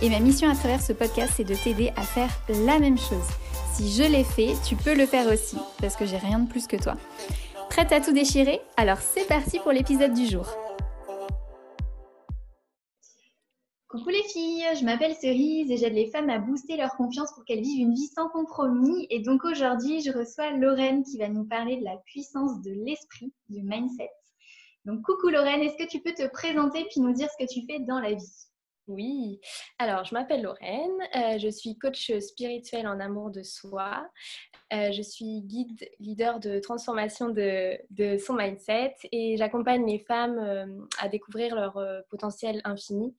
Et ma mission à travers ce podcast, c'est de t'aider à faire la même chose. Si je l'ai fait, tu peux le faire aussi, parce que j'ai rien de plus que toi. Prête à tout déchirer? Alors c'est parti pour l'épisode du jour. Coucou les filles, je m'appelle Cerise et j'aide les femmes à booster leur confiance pour qu'elles vivent une vie sans compromis. Et donc aujourd'hui, je reçois Lorraine qui va nous parler de la puissance de l'esprit, du mindset. Donc coucou Lorraine, est-ce que tu peux te présenter puis nous dire ce que tu fais dans la vie? Oui, alors je m'appelle Lorraine, euh, je suis coach spirituel en amour de soi, euh, je suis guide leader de transformation de, son mindset et j'accompagne les femmes euh, à découvrir leur potentiel infini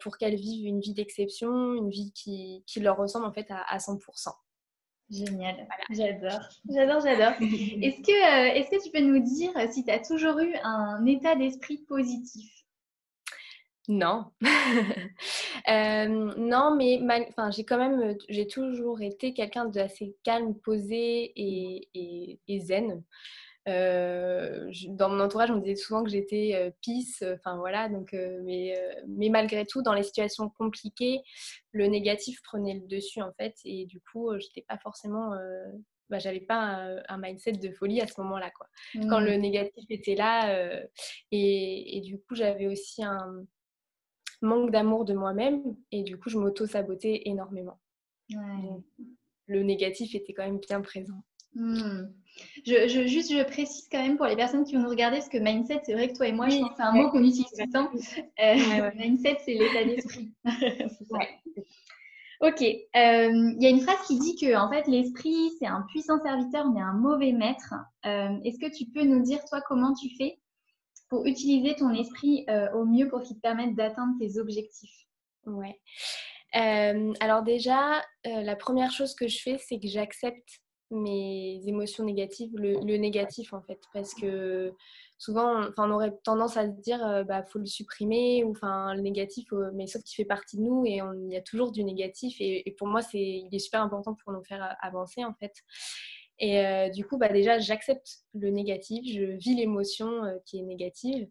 pour qu'elles vivent une vie d'exception, une vie qui, leur ressemble en fait à, 100%. Génial, j'adore, j'adore, j'adore. Est-ce que, est que tu peux nous dire si tu as toujours eu un état d'esprit positif? Non. Euh, non, mais enfin, j'ai quand même, euh, j'ai toujours été quelqu'un d'assez calme, posé et, zen. Euh, dans mon entourage, on me disait souvent que j'étais euh, peace, enfin voilà, donc, mais, mais malgré tout, dans les situations compliquées, le négatif prenait le dessus en fait, et du coup, j'étais pas forcément bah, j'avais pas un, mindset de folie à ce moment-là. quoi. Quand le mmh. négatif était là, et, et, du coup, j'avais aussi un, manque d'amour de moi-même et du coup je m'auto-sabotais énormément. le négatif était quand même bien présent. Hmm. Je, juste, je précise quand même pour les personnes qui vont nous regarder, parce que mindset, c'est vrai que toi et moi, je pense que c'est un mot qu'on utilise tout le temps. Euh, mindset, c'est l'état d'esprit. ok. Euh, il y a une phrase qui dit que en fait, l'esprit, c'est un puissant serviteur, mais un mauvais maître. Euh, est-ce que tu peux nous dire, toi, comment tu fais pour utiliser ton esprit euh, au mieux pour qu'il te permette d'atteindre tes objectifs Ouais. Euh, alors déjà, euh, la première chose que je fais, c'est que j'accepte mes émotions négatives, le, négatif en fait, parce que souvent, on aurait tendance à se dire, bah faut le supprimer ou enfin le négatif, mais sauf qu'il fait partie de nous et il y a toujours du négatif et, et pour moi, c'est il est super important pour nous faire avancer en fait. Et euh, du coup, bah, déjà, j'accepte le négatif, je vis l'émotion euh, qui est négative.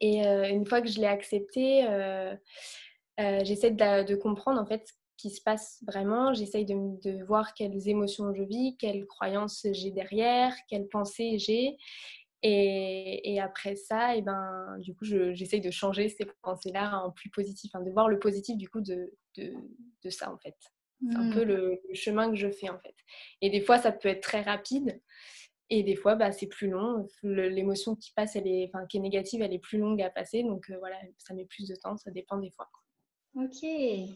Et euh, une fois que je l'ai accepté, j'essaie de, comprendre en fait ce qui se passe vraiment. J'essaie de, voir quelles émotions je vis, quelles croyances j'ai derrière, quelles pensées j'ai. Et, après ça, et ben, du coup, j'essaye de changer ces pensées-là en plus positif, de voir le positif du coup de, de ça en fait. C'est un peu mmh. le, chemin que je fais en fait. Et des fois, ça peut être très rapide. Et des fois, bah, c'est plus long. L'émotion qui passe, elle est, enfin, qui est négative, elle est plus longue à passer. Donc euh, voilà, ça met plus de temps. Ça dépend des fois. Ok,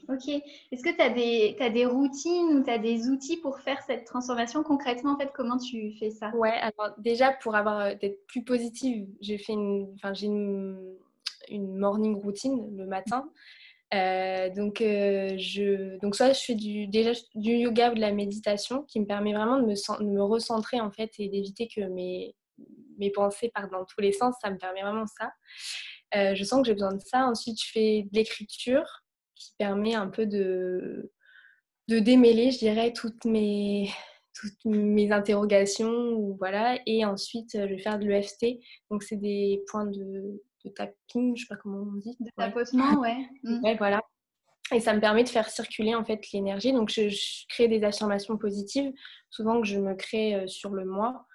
ok. Est-ce que tu as des, as des routines ou tu as des outils pour faire cette transformation concrètement En fait, comment tu fais ça? Ouais, alors déjà, pour avoir euh, d'être plus positive, j'ai fait une, enfin, j'ai une, une morning routine le matin. Euh, donc, euh, je, donc, soit je fais du, déjà du yoga ou de la méditation qui me permet vraiment de me, me recentrer en fait et d'éviter que mes, mes pensées partent dans tous les sens. Ça me permet vraiment ça. Euh, je sens que j'ai besoin de ça. Ensuite, je fais de l'écriture qui permet un peu de, de démêler, je dirais, toutes mes, toutes mes interrogations. Voilà. Et ensuite, je vais faire de l'EFT. Donc, c'est des points de, de tapping, je sais pas comment on dit. De tapotement, ouais. Mm. ouais. voilà. Et ça me permet de faire circuler en fait l'énergie. Donc je, crée des affirmations positives, souvent que je me crée euh, sur le mois.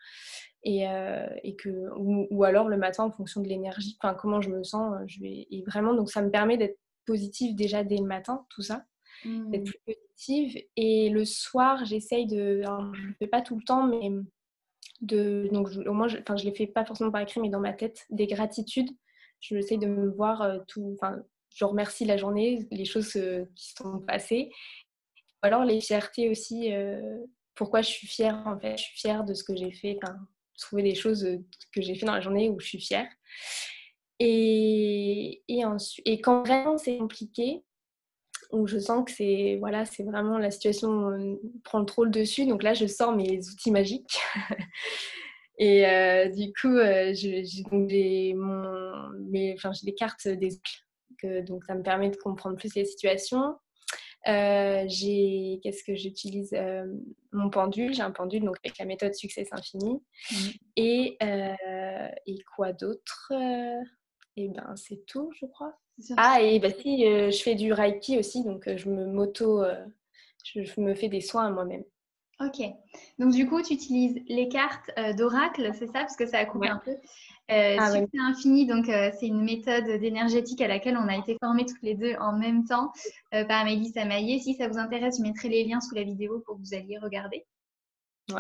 Et, euh, et que, ou, alors le matin en fonction de l'énergie, enfin comment je me sens, euh, je vais, et vraiment, donc ça me permet d'être positive déjà dès le matin, tout ça, d'être mm. plus positive. Et le soir, j'essaye de, alors je le fais pas tout le temps, mais de, donc au moins, je, enfin je les fais pas forcément par écrit, mais dans ma tête, des gratitudes je j'essaie de me voir euh, tout. Enfin, je remercie la journée, les choses euh, qui sont passées. Ou alors les fiertés aussi. Euh, pourquoi je suis fière en fait Je suis fière de ce que j'ai fait. Enfin, trouver des choses que j'ai fait dans la journée où je suis fière. Et, et, quand vraiment c'est compliqué, où je sens que c'est voilà, vraiment la situation prend trop le dessus. Donc là, je sors mes outils magiques. Et euh, du coup, euh, j'ai des cartes des que, donc ça me permet de comprendre plus les situations. j'ai qu'est-ce que j'utilise mon pendule j'ai un pendule donc avec la méthode succès infini mmh. et et quoi d'autre et ben c'est tout je crois ah, et bah, si, euh, je fais du Reiki aussi, donc euh, je me moto, euh, je, me fais des soins à moi-même. Ok. Donc, du coup, tu utilises les cartes d'oracle, c'est ça? Parce que ça a coupé un peu. Ah, Succès infini, donc c'est une méthode d'énergétique à laquelle on a été formés toutes les deux en même temps par Amélie Samaillé. Si ça vous intéresse, je mettrai les liens sous la vidéo pour que vous alliez regarder.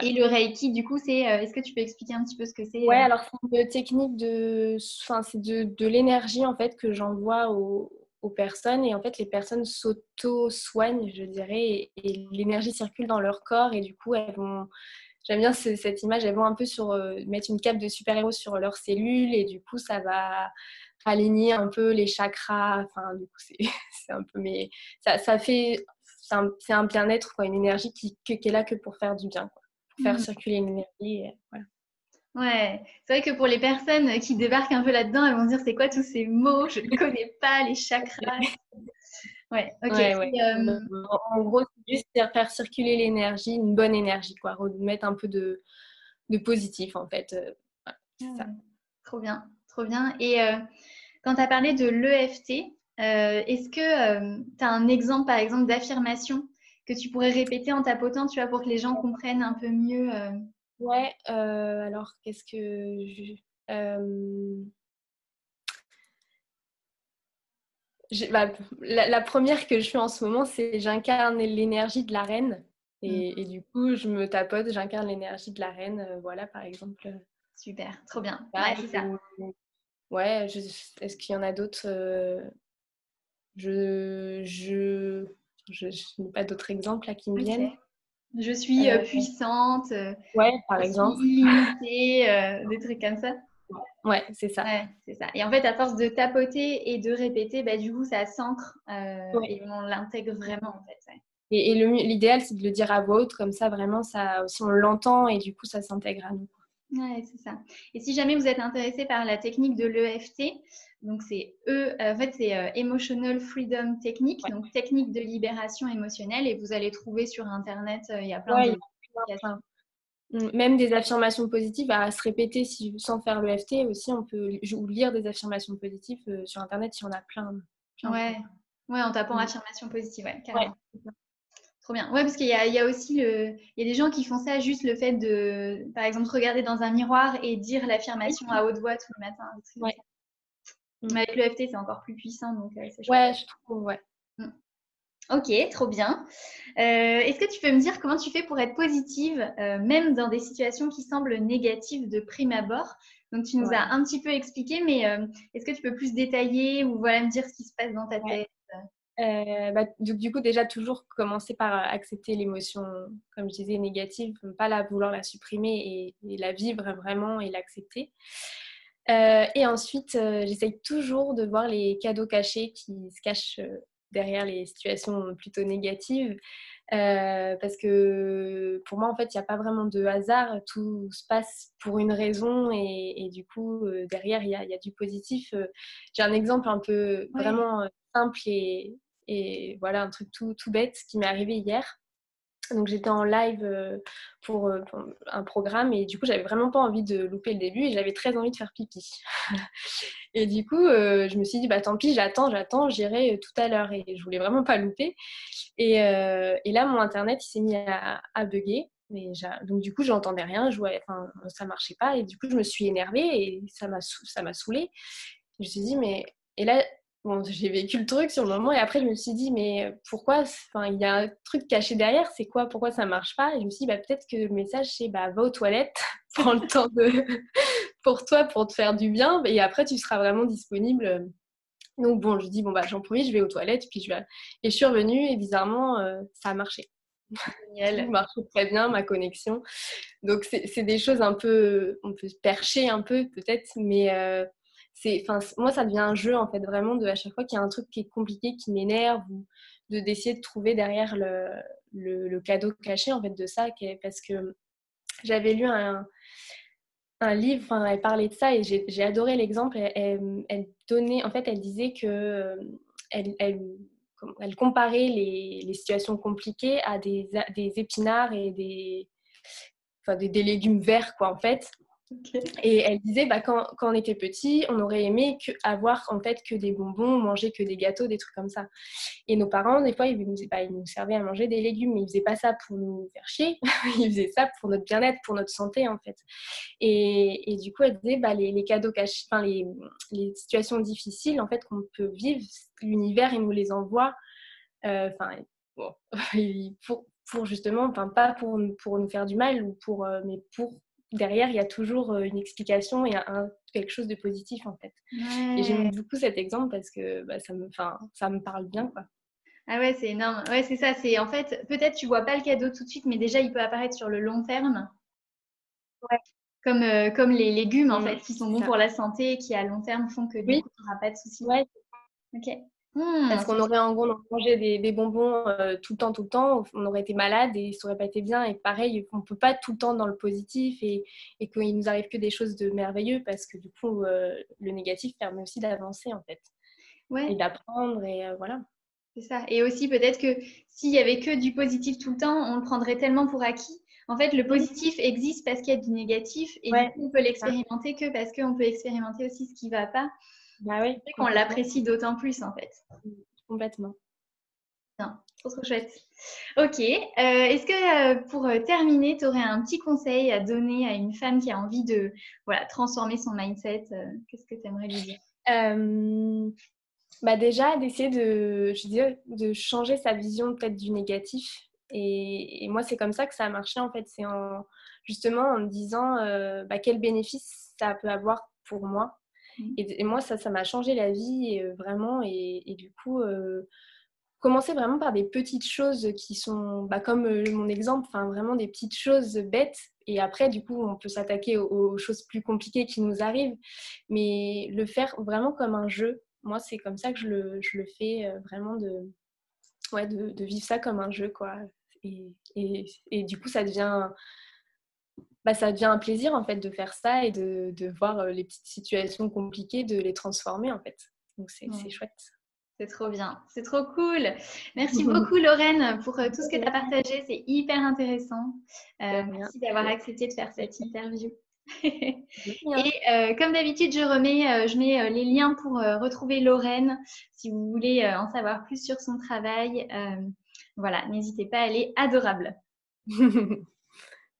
Et le Reiki, du coup, c'est. Euh, est-ce que tu peux expliquer un petit peu ce que c'est Ouais, euh? alors c'est une technique de. Enfin, c'est de, de l'énergie en fait que j'envoie aux, aux, personnes et en fait les personnes s'auto-soignent, je dirais, et, l'énergie circule dans leur corps et du coup elles vont. J'aime bien cette image, elles vont un peu sur euh, mettre une cape de super-héros sur leurs cellules et du coup ça va aligner un peu les chakras. Enfin, du coup c'est un peu. Mais ça, ça fait. C'est un, bien-être, quoi, une énergie qui, qui, est là que pour faire du bien. Quoi faire mmh. circuler l'énergie. Voilà. Ouais, c'est vrai que pour les personnes qui débarquent un peu là-dedans, elles vont dire c'est quoi tous ces mots? Je ne connais pas les chakras. Ouais, ok. Euh, en gros, c'est juste faire circuler l'énergie, une bonne énergie, quoi. Remettre un peu de, de positif, en fait. Euh, ça. Trop bien, trop bien. Et euh, quand tu as parlé de l'EFT, est-ce que tu as un exemple, par exemple, d'affirmation que tu pourrais répéter en tapotant, tu vois, pour que les gens comprennent un peu mieux. Ouais, euh, alors qu'est-ce que. Euh, bah, la, première que je fais en ce moment, c'est j'incarne l'énergie de la reine. Et, mmh. du coup, je me tapote, j'incarne l'énergie de la reine. voilà, par exemple. Super, trop bien. ouais, c'est ça. Ouais, est-ce qu'il y en a d'autres je, je, je, n'ai pas d'autres exemples là qui me viennent? Je suis euh, euh, puissante. Euh, ouais, par exemple. Illimitée, des trucs comme ça. Ouais, c'est ça. c'est ça. Et en fait, à force de tapoter et de répéter, bah, du coup, ça s'ancre et on l'intègre vraiment en fait. Et, et l'idéal, c'est de le dire à voix haute, comme ça, vraiment, ça aussi, on l'entend et du coup, ça s'intègre à nous. Ouais, c'est ça. Et si jamais vous êtes intéressé par la technique de l'EFT, donc c'est E, en fait c'est euh, Emotional Freedom Technique, donc technique de libération émotionnelle, et vous allez trouver sur internet, euh, il y a plein de mm, même des affirmations positives à se répéter si, sans faire l'EFT aussi, on peut lire des affirmations positives euh, sur internet, y en a plein. ouais. ouais, en tapant mm. affirmations positives, ouais, carrément. Trop bien. Ouais, parce qu'il y, y a, aussi le... il y a des gens qui font ça juste le fait de, par exemple, regarder dans un miroir et dire l'affirmation à haute voix tout le matin. Ouais. Mais avec l'EFT, c'est encore plus puissant. Donc, euh, ouais, je trouve, ouais. Mm. Ok, trop bien. Euh, est-ce que tu peux me dire comment tu fais pour être positive, euh, même dans des situations qui semblent négatives de prime abord? Donc, tu nous as un petit peu expliqué, mais est-ce que tu peux plus détailler ou voilà me dire ce qui se passe dans ta tête? Bah, du, coup, déjà, toujours commencer par accepter l'émotion, comme je disais, négative, pas la vouloir la supprimer et, la vivre vraiment et l'accepter. Euh, et ensuite, euh, j'essaye toujours de voir les cadeaux cachés qui se cachent derrière les situations plutôt négatives. parce que pour moi, en fait, il n'y a pas vraiment de hasard. Tout se passe pour une raison et, du coup, derrière, il y, a du positif. J'ai un exemple un peu vraiment simple et, et voilà, un truc tout, tout bête qui m'est arrivé hier. Donc j'étais en live euh, pour, un programme et du coup j'avais vraiment pas envie de louper le début et j'avais très envie de faire pipi. et du coup euh, je me suis dit bah tant pis j'attends, j'attends, j'irai tout à l'heure et je voulais vraiment pas louper. Et, euh, et là mon internet il s'est mis à, à bugger. Donc du coup j'entendais rien, je voyais, enfin, ça marchait pas et du coup je me suis énervée et ça m'a ça m'a saoulée. Je me suis dit mais et là Bon, j'ai vécu le truc sur le moment et après je me suis dit mais pourquoi enfin il y a un truc caché derrière c'est quoi pourquoi ça marche pas? Et je me suis dit bah peut-être que le message c'est bah va aux toilettes prends le temps de pour toi pour te faire du bien et après tu seras vraiment disponible. Donc bon je dis bon bah j'en profite je vais aux toilettes puis je vais et je suis revenue et bizarrement euh, ça a marché. Ça marche très bien ma connexion. Donc c'est des choses un peu on peut se percher un peu peut-être mais euh, c'est moi ça devient un jeu en fait vraiment de à chaque fois qu'il y a un truc qui est compliqué qui m'énerve ou d'essayer de, trouver derrière le, le, cadeau caché en fait de ça, parce que j'avais lu un, un livre, enfin, elle parlait de ça et j'ai adoré l'exemple. Elle, donnait, en fait, elle disait que elle, elle, elle comparait les, les, situations compliquées à des, des épinards et des, enfin, des, des, légumes verts, quoi, en fait. Et elle disait, bah, quand, quand, on était petit, on aurait aimé avoir en fait que des bonbons, manger que des gâteaux, des trucs comme ça. Et nos parents, des fois, ils nous, bah, servaient à manger des légumes, mais ils faisaient pas ça pour nous faire chier, ils faisaient ça pour notre bien-être, pour notre santé en fait. Et, et du coup, elle disait, bah, les, les cadeaux cachés, enfin les, les, situations difficiles en fait qu'on peut vivre, l'univers il nous les envoie. Euh, enfin, bon, pour, pour justement, enfin pas pour, pour nous faire du mal ou pour, euh, mais pour derrière, il y a toujours euh, une explication et un, quelque chose de positif en fait. Et j'aime beaucoup cet exemple parce que bah, ça, me, ça me parle bien. Quoi. Ah ouais, c'est énorme. Ouais, c'est ça. C'est en fait, peut-être tu vois pas le cadeau tout de suite, mais déjà il peut apparaître sur le long terme. Ouais. Comme, euh, comme les légumes en mmh, fait, qui sont bons pour la santé et qui à long terme font que du coup, tu n'auras pas de soucis. Ouais. Ok. Mmh, Parce qu'on aurait en gros mangé des, des bonbons euh, tout le temps, tout le temps, on aurait été malade et ça aurait pas été bien. Et pareil, on peut pas tout le temps dans le positif et, et qu'il nous arrive que des choses de merveilleux parce que du coup, euh, le négatif permet aussi d'avancer en fait. Ouais. Et d'apprendre et euh, voilà. C'est ça. Et aussi peut-être que s'il y avait que du positif tout le temps, on le prendrait tellement pour acquis. En fait, le positif existe parce qu'il y a du négatif et du coup, on peut l'expérimenter que parce qu'on peut expérimenter aussi ce qui va pas. Bah oui. qu'on l'apprécie d'autant plus en fait. Complètement. Non, trop trop chouette. Ok. Euh, est-ce que euh, pour euh, terminer, tu aurais un petit conseil à donner à une femme qui a envie de voilà, transformer son mindset Qu'est-ce que tu aimerais lui dire? Bah déjà, d'essayer de, je dirais, de changer sa vision peut-être du négatif. Et, moi, c'est comme ça que ça a marché en fait. C'est en, justement en me disant bah, quel bénéfice ça peut avoir pour moi Mmh. Et, moi, ça, ça m'a changé la vie euh, vraiment. Et, du coup, euh, commencer vraiment par des petites choses qui sont, bah, comme euh, mon exemple, vraiment des petites choses bêtes. Et après, du coup, on peut s'attaquer aux, choses plus compliquées qui nous arrivent. Mais le faire vraiment comme un jeu, moi, c'est comme ça que je le, je le fais vraiment de, ouais, de, vivre ça comme un jeu, quoi. Et, et, et, du coup, ça devient bah, ça devient un plaisir en fait de faire ça et de, de voir euh, les petites situations compliquées, de les transformer en fait. Donc c'est chouette. C'est trop bien, c'est trop cool. Merci beaucoup Lorraine pour euh, tout ce que tu as partagé, c'est hyper intéressant. Euh, merci d'avoir accepté de faire cette interview. et comme d'habitude, je remets, je mets les liens pour retrouver Lorraine si vous voulez en savoir plus sur son travail. voilà, n'hésitez pas, elle est adorable.